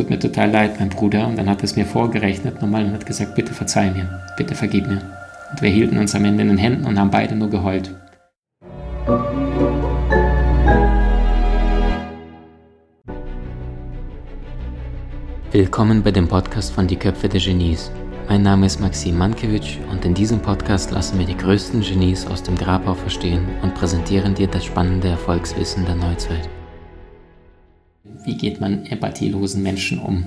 tut mir total leid, mein Bruder. Und dann hat er es mir vorgerechnet nochmal und hat gesagt, bitte verzeih mir, bitte vergib mir. Und wir hielten uns am Ende in den Händen und haben beide nur geheult. Willkommen bei dem Podcast von Die Köpfe der Genies. Mein Name ist Maxim Mankewitsch und in diesem Podcast lassen wir die größten Genies aus dem Grabau verstehen und präsentieren dir das spannende Erfolgswissen der Neuzeit. Wie geht man empathielosen Menschen um?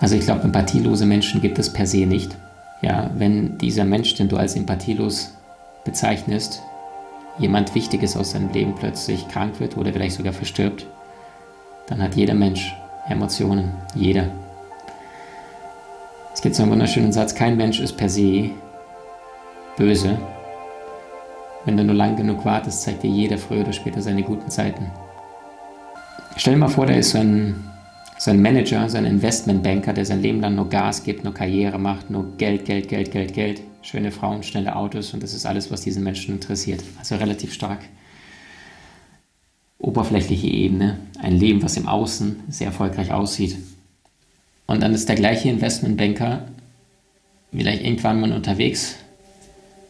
Also ich glaube, empathielose Menschen gibt es per se nicht. Ja, wenn dieser Mensch, den du als empathielos bezeichnest, jemand Wichtiges aus seinem Leben plötzlich krank wird oder vielleicht sogar verstirbt, dann hat jeder Mensch Emotionen. Jeder. Es gibt so einen wunderschönen Satz, kein Mensch ist per se böse. Wenn du nur lang genug wartest, zeigt dir jeder früher oder später seine guten Zeiten. Stell dir mal vor, da ist so ein, so ein Manager, so ein Investmentbanker, der sein Leben lang nur Gas gibt, nur Karriere macht, nur Geld, Geld, Geld, Geld, Geld, schöne Frauen, schnelle Autos und das ist alles, was diesen Menschen interessiert. Also relativ stark oberflächliche Ebene, ein Leben, was im Außen sehr erfolgreich aussieht. Und dann ist der gleiche Investmentbanker vielleicht irgendwann mal unterwegs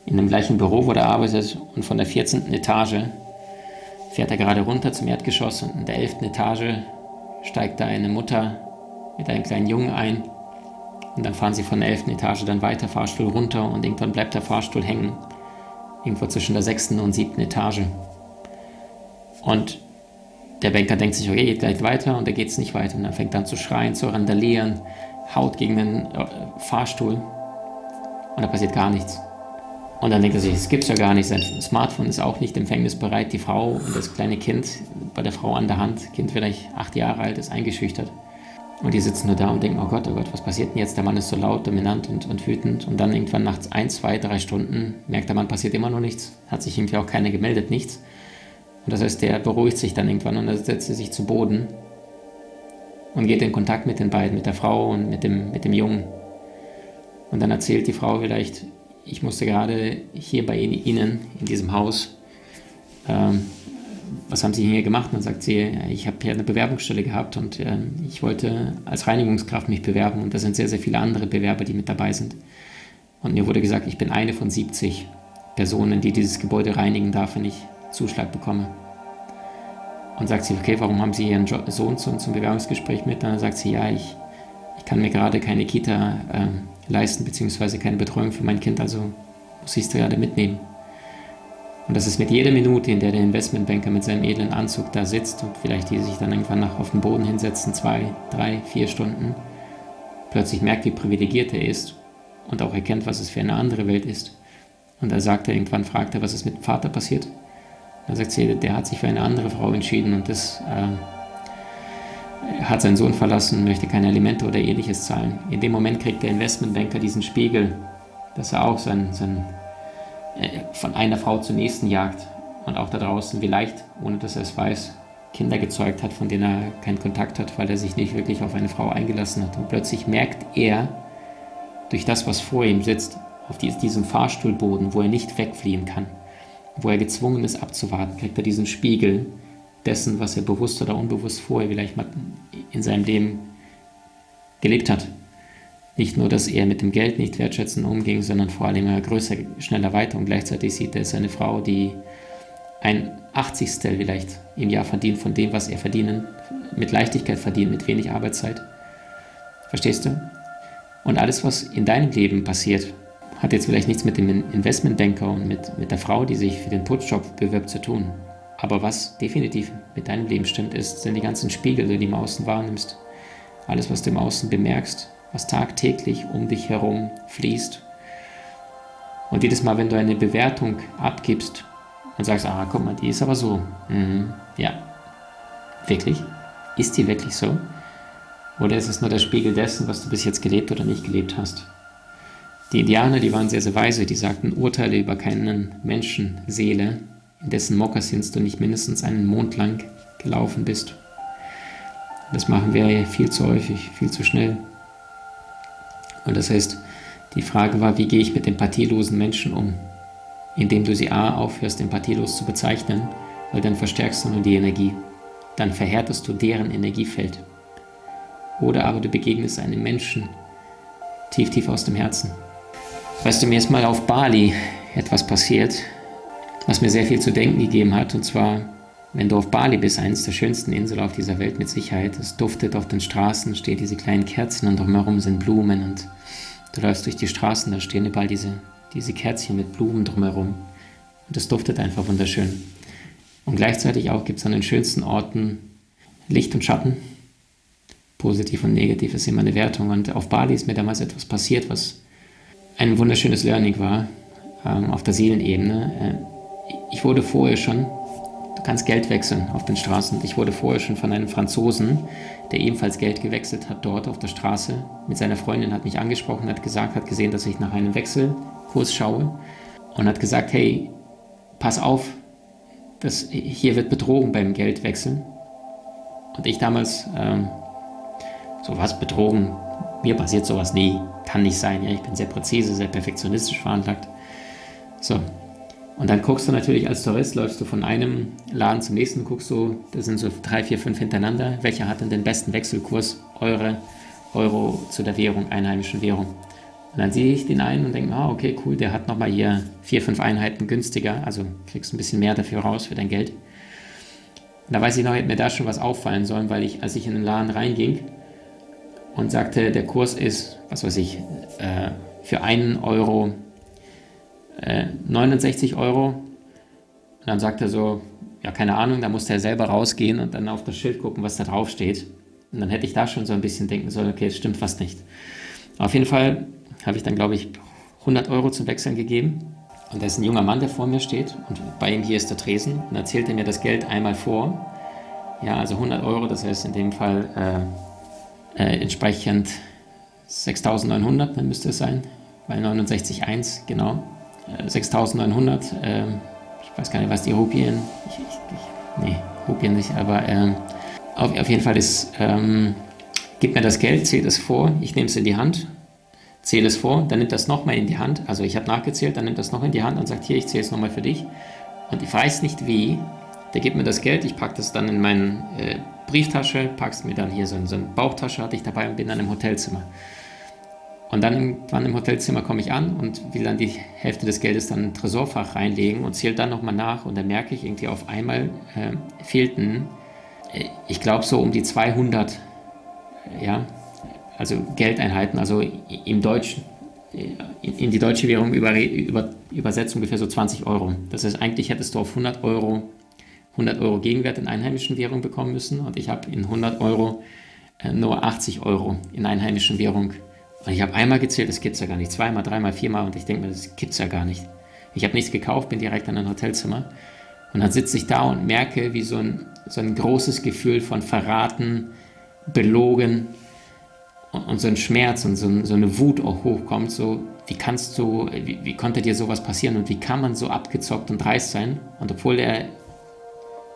in dem gleichen Büro, wo er arbeitet und von der 14. Etage fährt er gerade runter zum Erdgeschoss und in der 11. Etage steigt da eine Mutter mit einem kleinen Jungen ein und dann fahren sie von der 11. Etage dann weiter, Fahrstuhl runter und irgendwann bleibt der Fahrstuhl hängen, irgendwo zwischen der 6. und 7. Etage. Und der Banker denkt sich, okay, geht gleich weiter und er geht es nicht weiter. Und er fängt dann zu schreien, zu randalieren, haut gegen den äh, Fahrstuhl und da passiert gar nichts. Und dann denkt er sich, es gibt's ja gar nicht, sein Smartphone ist auch nicht empfängnisbereit, die Frau und das kleine Kind bei der Frau an der Hand, Kind vielleicht acht Jahre alt, ist eingeschüchtert. Und die sitzen nur da und denken, oh Gott, oh Gott, was passiert denn jetzt? Der Mann ist so laut, dominant und, und wütend. Und dann irgendwann nach ein, zwei, drei Stunden merkt der Mann, passiert immer noch nichts. Hat sich irgendwie auch keiner gemeldet, nichts. Und das heißt, der beruhigt sich dann irgendwann und er setzt sich zu Boden und geht in Kontakt mit den beiden, mit der Frau und mit dem, mit dem Jungen. Und dann erzählt die Frau vielleicht, ich musste gerade hier bei Ihnen in diesem Haus, ähm, was haben Sie hier gemacht? Und dann sagt sie, ich habe hier eine Bewerbungsstelle gehabt und äh, ich wollte als Reinigungskraft mich bewerben und da sind sehr, sehr viele andere Bewerber, die mit dabei sind. Und mir wurde gesagt, ich bin eine von 70 Personen, die dieses Gebäude reinigen darf, wenn ich Zuschlag bekomme. Und sagt sie, okay, warum haben Sie Ihren Sohn zum, zum Bewerbungsgespräch mit? Dann sagt sie, ja, ich, ich kann mir gerade keine Kita äh, leisten, beziehungsweise keine Betreuung für mein Kind, also muss ich es gerade mitnehmen. Und das ist mit jeder Minute, in der der Investmentbanker mit seinem edlen Anzug da sitzt und vielleicht die sich dann irgendwann nach auf den Boden hinsetzen, zwei, drei, vier Stunden, plötzlich merkt, wie privilegiert er ist und auch erkennt, was es für eine andere Welt ist. Und da sagt er irgendwann, fragt er, was ist mit dem Vater passiert? Dann sagt sie, der hat sich für eine andere Frau entschieden und das äh, hat seinen Sohn verlassen, möchte keine Alimente oder ähnliches zahlen. In dem Moment kriegt der Investmentbanker diesen Spiegel, dass er auch sein, sein, äh, von einer Frau zur nächsten jagt und auch da draußen vielleicht, ohne dass er es weiß, Kinder gezeugt hat, von denen er keinen Kontakt hat, weil er sich nicht wirklich auf eine Frau eingelassen hat. Und plötzlich merkt er, durch das, was vor ihm sitzt, auf diesem Fahrstuhlboden, wo er nicht wegfliehen kann, wo er gezwungen ist abzuwarten, kriegt er diesen Spiegel dessen, was er bewusst oder unbewusst vorher vielleicht mal in seinem Leben gelebt hat. Nicht nur, dass er mit dem Geld nicht wertschätzend umging, sondern vor allem er größer, schneller weiter und gleichzeitig sieht er seine Frau, die ein Achtzigstel vielleicht im Jahr verdient von dem, was er verdienen, mit Leichtigkeit verdient, mit wenig Arbeitszeit. Verstehst du? Und alles, was in deinem Leben passiert, hat jetzt vielleicht nichts mit dem Investmentbanker und mit, mit der Frau, die sich für den Putzjob bewirbt, zu tun. Aber was definitiv mit deinem Leben stimmt, ist, sind die ganzen Spiegel, die du im Außen wahrnimmst. Alles, was du im Außen bemerkst, was tagtäglich um dich herum fließt. Und jedes Mal, wenn du eine Bewertung abgibst und sagst, ah, guck mal, die ist aber so. Mhm, ja. Wirklich? Ist die wirklich so? Oder ist es nur der Spiegel dessen, was du bis jetzt gelebt oder nicht gelebt hast? Die Indianer, die waren sehr, sehr weise, die sagten, urteile über keinen Menschenseele, in dessen Mokassins du nicht mindestens einen Mond lang gelaufen bist. Das machen wir viel zu häufig, viel zu schnell. Und das heißt, die Frage war, wie gehe ich mit empathielosen Menschen um? Indem du sie A aufhörst, empathielos zu bezeichnen, weil dann verstärkst du nur die Energie. Dann verhärtest du deren Energiefeld. oder aber du begegnest einem Menschen tief, tief aus dem Herzen. Weißt du, mir ist mal auf Bali etwas passiert, was mir sehr viel zu denken gegeben hat. Und zwar, wenn du auf Bali bist, eines der schönsten Inseln auf dieser Welt mit Sicherheit, es duftet auf den Straßen, stehen diese kleinen Kerzen und drumherum sind Blumen und du läufst durch die Straßen, da stehen überall diese, diese Kerzchen mit Blumen drumherum. Und es duftet einfach wunderschön. Und gleichzeitig auch gibt es an den schönsten Orten Licht und Schatten. Positiv und negativ ist immer eine Wertung. Und auf Bali ist mir damals etwas passiert, was ein wunderschönes Learning war, ähm, auf der Seelenebene. Ich wurde vorher schon, du kannst Geld wechseln auf den Straßen. Ich wurde vorher schon von einem Franzosen, der ebenfalls Geld gewechselt hat, dort auf der Straße mit seiner Freundin, hat mich angesprochen, hat gesagt, hat gesehen, dass ich nach einem Wechselkurs schaue und hat gesagt, hey, pass auf, das, hier wird betrogen beim Geldwechseln. Und ich damals, ähm, so was betrogen, mir passiert sowas nie, kann nicht sein. Ja, ich bin sehr präzise, sehr perfektionistisch veranlagt. So. Und dann guckst du natürlich als Tourist, läufst du von einem Laden zum nächsten, guckst du, das sind so drei, vier, fünf hintereinander, welcher hat denn den besten Wechselkurs, eure Euro zu der Währung, einheimischen Währung. Und dann sehe ich den einen und denke, ah, okay, cool, der hat nochmal hier vier, fünf Einheiten günstiger, also kriegst ein bisschen mehr dafür raus für dein Geld. Und da weiß ich noch, hätte mir da schon was auffallen sollen, weil ich, als ich in den Laden reinging und sagte, der Kurs ist, was weiß ich, äh, für einen Euro äh, 69 Euro. Und dann sagt er so, ja, keine Ahnung, da musste er selber rausgehen und dann auf das Schild gucken, was da drauf steht. Und dann hätte ich da schon so ein bisschen denken sollen, okay, es stimmt fast nicht. Auf jeden Fall habe ich dann, glaube ich, 100 Euro zum Wechseln gegeben. Und da ist ein junger Mann, der vor mir steht und bei ihm hier ist der Tresen und erzählt er mir das Geld einmal vor. Ja, also 100 Euro, das heißt in dem Fall äh, äh, entsprechend 6.900, dann müsste es sein, weil 69,1, genau. Äh, 6.900, äh, ich weiß gar nicht, was die Rupien, ich, ich, ich, nee, Rupien nicht, aber ähm, auf, auf, jeden Fall ist, ähm, gib mir das Geld, zählt es vor, ich nehme es in die Hand zähle es vor, dann nimmt das nochmal in die Hand. Also ich habe nachgezählt, dann nimmt das noch in die Hand und sagt, hier, ich zähle es nochmal für dich. Und ich weiß nicht wie, der gibt mir das Geld, ich packe das dann in meine äh, Brieftasche, packe es mir dann hier so so eine Bauchtasche, hatte ich dabei und bin dann im Hotelzimmer. Und dann irgendwann im Hotelzimmer komme ich an und will dann die Hälfte des Geldes dann in Tresorfach reinlegen und zähle dann nochmal nach und dann merke ich irgendwie auf einmal äh, fehlten, äh, ich glaube so um die 200, ja, also Geldeinheiten, also im Deutschen, in die deutsche Währung über, über, übersetzt ungefähr so 20 Euro. Das heißt, eigentlich hättest du auf 100 Euro 100 Euro Gegenwert in einheimischen Währung bekommen müssen und ich habe in 100 Euro äh, nur 80 Euro in einheimischen Währung. Und ich habe einmal gezählt, das gibt es ja gar nicht, zweimal, dreimal, viermal und ich denke mir, das gibt es ja gar nicht. Ich habe nichts gekauft, bin direkt an ein Hotelzimmer und dann sitze ich da und merke, wie so ein, so ein großes Gefühl von Verraten, Belogen, und so ein Schmerz und so, so, eine Wut auch hochkommt, so wie kannst du, wie, wie, konnte dir sowas passieren und wie kann man so abgezockt und dreist sein? Und obwohl er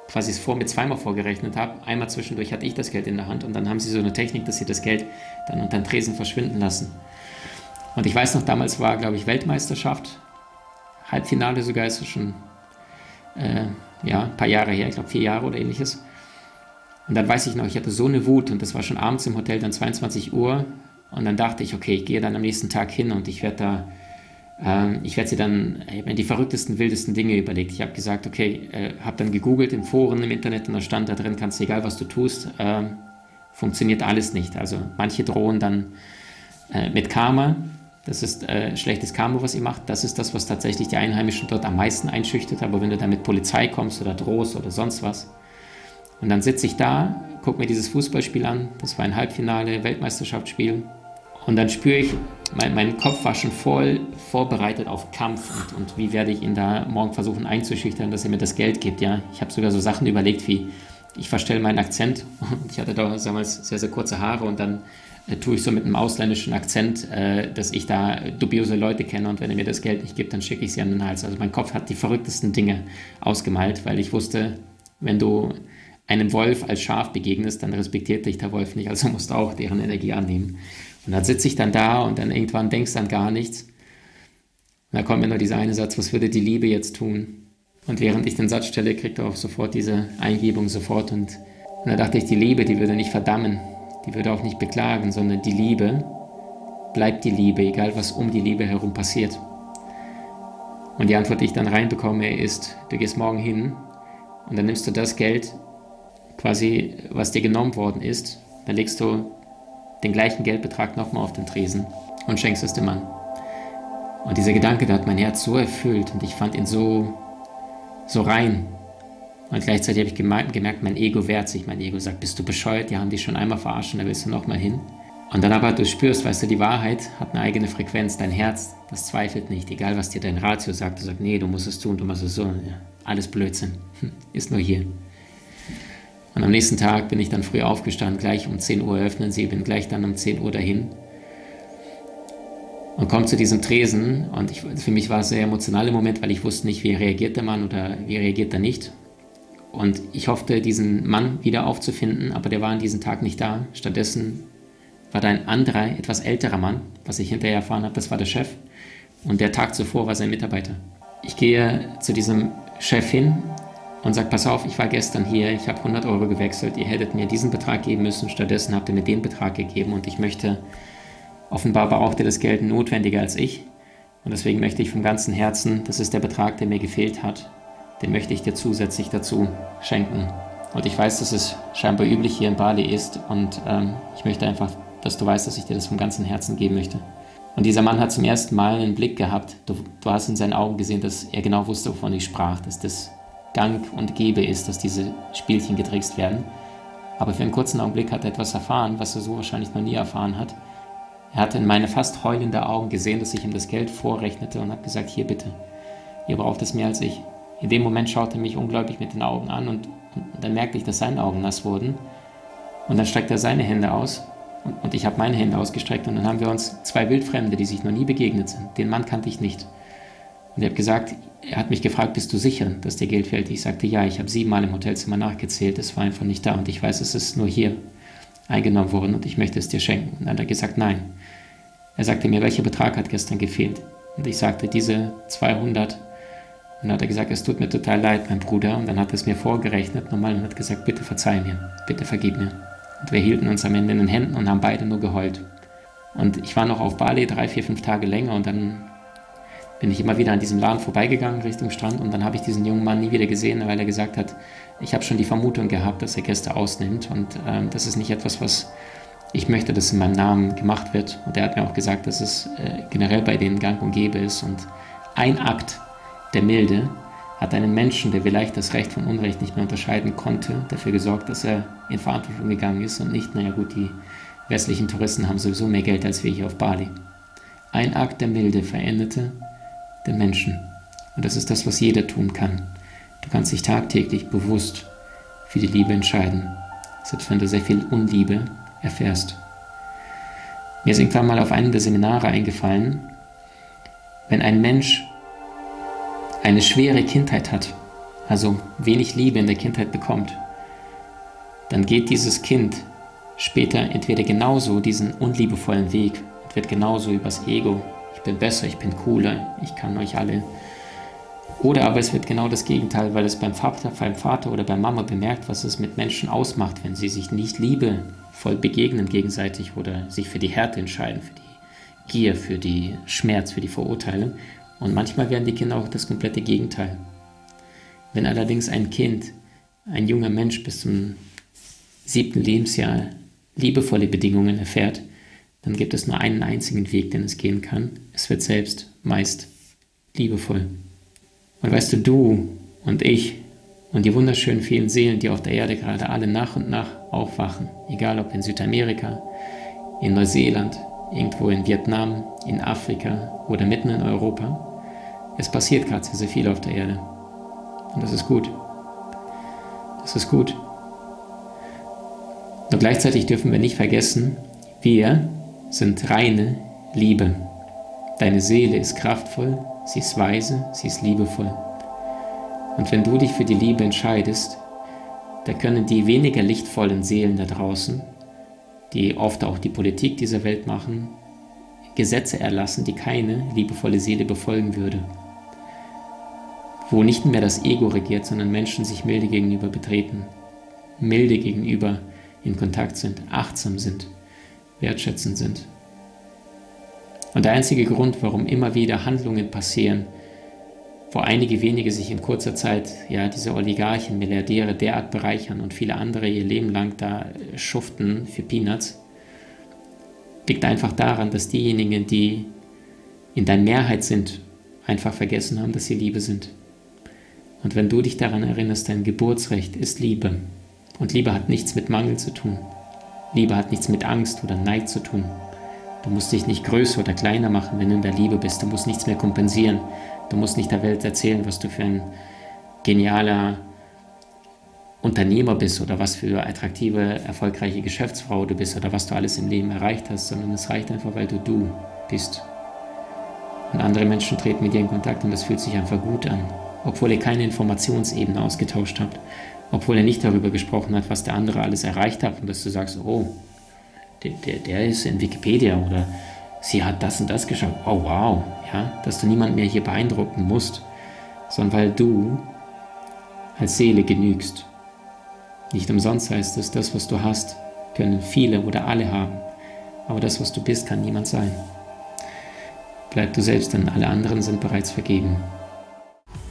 quasi es vor mir zweimal vorgerechnet hat, einmal zwischendurch hatte ich das Geld in der Hand und dann haben sie so eine Technik, dass sie das Geld dann unter den Tresen verschwinden lassen. Und ich weiß noch, damals war, glaube ich, Weltmeisterschaft, Halbfinale sogar, ist es schon äh, ja, ein paar Jahre her, ich glaube vier Jahre oder ähnliches. Und dann weiß ich noch, ich hatte so eine Wut und das war schon abends im Hotel, dann 22 Uhr. Und dann dachte ich, okay, ich gehe dann am nächsten Tag hin und ich werde da, ähm, ich werde sie dann, ich habe mir die verrücktesten, wildesten Dinge überlegt. Ich habe gesagt, okay, äh, habe dann gegoogelt in Foren im Internet und da stand da drin, kannst egal was du tust, äh, funktioniert alles nicht. Also manche drohen dann äh, mit Karma. Das ist äh, schlechtes Karma, was ihr macht. Das ist das, was tatsächlich die Einheimischen dort am meisten einschüchtert. Aber wenn du da mit Polizei kommst oder drohst oder sonst was, und dann sitze ich da, gucke mir dieses Fußballspiel an. Das war ein Halbfinale, Weltmeisterschaftsspiel. Und dann spüre ich, mein, mein, Kopf war schon voll vorbereitet auf Kampf und, und wie werde ich ihn da morgen versuchen einzuschüchtern, dass er mir das Geld gibt. Ja, ich habe sogar so Sachen überlegt wie, ich verstelle meinen Akzent. Und ich hatte damals sehr, sehr kurze Haare und dann äh, tue ich so mit einem ausländischen Akzent, äh, dass ich da dubiose Leute kenne und wenn er mir das Geld nicht gibt, dann schicke ich sie an den Hals. Also mein Kopf hat die verrücktesten Dinge ausgemalt, weil ich wusste, wenn du einem Wolf als Schaf begegnest, dann respektiert dich der Wolf nicht, also musst du auch deren Energie annehmen. Und dann sitze ich dann da und dann irgendwann denkst du an gar nichts. Und da kommt mir nur dieser eine Satz, was würde die Liebe jetzt tun? Und während ich den Satz stelle, kriegt er auch sofort diese Eingebung sofort. Und, und da dachte ich, die Liebe, die würde nicht verdammen, die würde auch nicht beklagen, sondern die Liebe bleibt die Liebe, egal was um die Liebe herum passiert. Und die Antwort, die ich dann reinbekomme, ist, du gehst morgen hin und dann nimmst du das Geld, quasi, was dir genommen worden ist, dann legst du den gleichen Geldbetrag nochmal auf den Tresen und schenkst es dem Mann. Und dieser Gedanke, der hat mein Herz so erfüllt und ich fand ihn so, so rein. Und gleichzeitig habe ich gemerkt, mein Ego wehrt sich. Mein Ego sagt, bist du bescheuert? Die haben dich schon einmal verarscht und da willst du nochmal hin. Und dann aber du spürst, weißt du, die Wahrheit hat eine eigene Frequenz. Dein Herz, das zweifelt nicht. Egal, was dir dein Ratio sagt. Du sagst, nee, du musst es tun, du machst es so. Ja, alles Blödsinn. Ist nur hier. Und am nächsten Tag bin ich dann früh aufgestanden, gleich um 10 Uhr öffnen sie, bin gleich dann um 10 Uhr dahin und komme zu diesem Tresen. Und ich, für mich war es ein sehr emotionaler Moment, weil ich wusste nicht, wie reagiert der Mann oder wie reagiert er nicht. Und ich hoffte, diesen Mann wieder aufzufinden, aber der war an diesem Tag nicht da. Stattdessen war da ein anderer, etwas älterer Mann, was ich hinterher erfahren habe, das war der Chef. Und der Tag zuvor war sein Mitarbeiter. Ich gehe zu diesem Chef hin und sagt, pass auf, ich war gestern hier, ich habe 100 Euro gewechselt, ihr hättet mir diesen Betrag geben müssen, stattdessen habt ihr mir den Betrag gegeben und ich möchte, offenbar braucht ihr das Geld notwendiger als ich und deswegen möchte ich vom ganzen Herzen, das ist der Betrag, der mir gefehlt hat, den möchte ich dir zusätzlich dazu schenken. Und ich weiß, dass es scheinbar üblich hier in Bali ist und ähm, ich möchte einfach, dass du weißt, dass ich dir das vom ganzen Herzen geben möchte. Und dieser Mann hat zum ersten Mal einen Blick gehabt. Du, du hast in seinen Augen gesehen, dass er genau wusste, wovon ich sprach, dass das Gang und Gebe ist, dass diese Spielchen getrickst werden. Aber für einen kurzen Augenblick hat er etwas erfahren, was er so wahrscheinlich noch nie erfahren hat. Er hatte in meine fast heulende Augen gesehen, dass ich ihm das Geld vorrechnete und hat gesagt, hier bitte, ihr braucht es mehr als ich. In dem Moment schaute er mich ungläubig mit den Augen an und, dann merkte ich, dass seine Augen nass wurden. Und dann streckte er seine Hände aus und, und ich habe meine Hände ausgestreckt und dann haben wir uns zwei Wildfremde, die sich noch nie begegnet sind. Den Mann kannte ich nicht. Und er hat gesagt, er hat mich gefragt, bist du sicher, dass dir Geld fällt? Ich sagte, ja, ich habe siebenmal im Hotelzimmer nachgezählt, es war einfach nicht da und ich weiß, es ist nur hier eingenommen worden und ich möchte es dir schenken. Und dann hat er gesagt, nein. Er sagte mir, welcher Betrag hat gestern gefehlt? Und ich sagte, diese 200. Und dann hat er gesagt, es tut mir total leid, mein Bruder. Und dann hat er es mir vorgerechnet nochmal und hat gesagt, bitte verzeih mir, bitte vergib mir. Und wir hielten uns am Ende in den Händen und haben beide nur geheult. Und ich war noch auf Bali drei, vier, fünf Tage länger und dann bin ich immer wieder an diesem Laden vorbeigegangen Richtung Strand und dann habe ich diesen jungen Mann nie wieder gesehen, weil er gesagt hat, ich habe schon die Vermutung gehabt, dass er Gäste ausnimmt und ähm, das ist nicht etwas, was ich möchte, dass in meinem Namen gemacht wird. Und er hat mir auch gesagt, dass es äh, generell bei denen gang und gäbe ist und ein Akt der Milde hat einen Menschen, der vielleicht das Recht von Unrecht nicht mehr unterscheiden konnte, dafür gesorgt, dass er in Verantwortung gegangen ist und nicht, naja gut, die westlichen Touristen haben sowieso mehr Geld als wir hier auf Bali. Ein Akt der Milde veränderte den Menschen. Und das ist das, was jeder tun kann. Du kannst dich tagtäglich bewusst für die Liebe entscheiden, selbst wenn du sehr viel Unliebe erfährst. Mir ist irgendwann mal auf einem der Seminare eingefallen, wenn ein Mensch eine schwere Kindheit hat, also wenig Liebe in der Kindheit bekommt, dann geht dieses Kind später entweder genauso diesen unliebevollen Weg und wird genauso übers Ego bin besser, ich bin cooler, ich kann euch alle. Oder aber es wird genau das Gegenteil, weil es beim Vater, beim Vater oder bei Mama bemerkt, was es mit Menschen ausmacht, wenn sie sich nicht liebevoll begegnen gegenseitig oder sich für die Härte entscheiden, für die Gier, für die Schmerz, für die Verurteilung. Und manchmal werden die Kinder auch das komplette Gegenteil. Wenn allerdings ein Kind, ein junger Mensch bis zum siebten Lebensjahr liebevolle Bedingungen erfährt, dann gibt es nur einen einzigen Weg, den es gehen kann. Es wird selbst meist liebevoll. Und weißt du, du und ich und die wunderschönen vielen Seelen, die auf der Erde gerade alle nach und nach aufwachen, egal ob in Südamerika, in Neuseeland, irgendwo in Vietnam, in Afrika oder mitten in Europa, es passiert gerade sehr, sehr viel auf der Erde. Und das ist gut. Das ist gut. Nur gleichzeitig dürfen wir nicht vergessen, wir sind reine Liebe. Deine Seele ist kraftvoll, sie ist weise, sie ist liebevoll. Und wenn du dich für die Liebe entscheidest, da können die weniger lichtvollen Seelen da draußen, die oft auch die Politik dieser Welt machen, Gesetze erlassen, die keine liebevolle Seele befolgen würde. Wo nicht mehr das Ego regiert, sondern Menschen sich milde gegenüber betreten, milde gegenüber in Kontakt sind, achtsam sind, wertschätzend sind. Und der einzige Grund, warum immer wieder Handlungen passieren, wo einige wenige sich in kurzer Zeit, ja, diese Oligarchen, Milliardäre derart bereichern und viele andere ihr Leben lang da schuften für Peanuts, liegt einfach daran, dass diejenigen, die in der Mehrheit sind, einfach vergessen haben, dass sie Liebe sind. Und wenn du dich daran erinnerst, dein Geburtsrecht ist Liebe. Und Liebe hat nichts mit Mangel zu tun. Liebe hat nichts mit Angst oder Neid zu tun. Du musst dich nicht größer oder kleiner machen, wenn du in der Liebe bist. Du musst nichts mehr kompensieren. Du musst nicht der Welt erzählen, was du für ein genialer Unternehmer bist oder was für eine attraktive, erfolgreiche Geschäftsfrau du bist oder was du alles im Leben erreicht hast, sondern es reicht einfach, weil du du bist. Und andere Menschen treten mit dir in Kontakt und das fühlt sich einfach gut an, obwohl ihr keine Informationsebene ausgetauscht habt, obwohl er nicht darüber gesprochen hat, was der andere alles erreicht hat und dass du sagst, oh, der, der, der ist in Wikipedia oder sie hat das und das geschafft. Oh wow, ja, dass du niemand mehr hier beeindrucken musst, sondern weil du als Seele genügst. Nicht umsonst heißt es, das, was du hast, können viele oder alle haben, aber das, was du bist, kann niemand sein. Bleib du selbst, denn alle anderen sind bereits vergeben.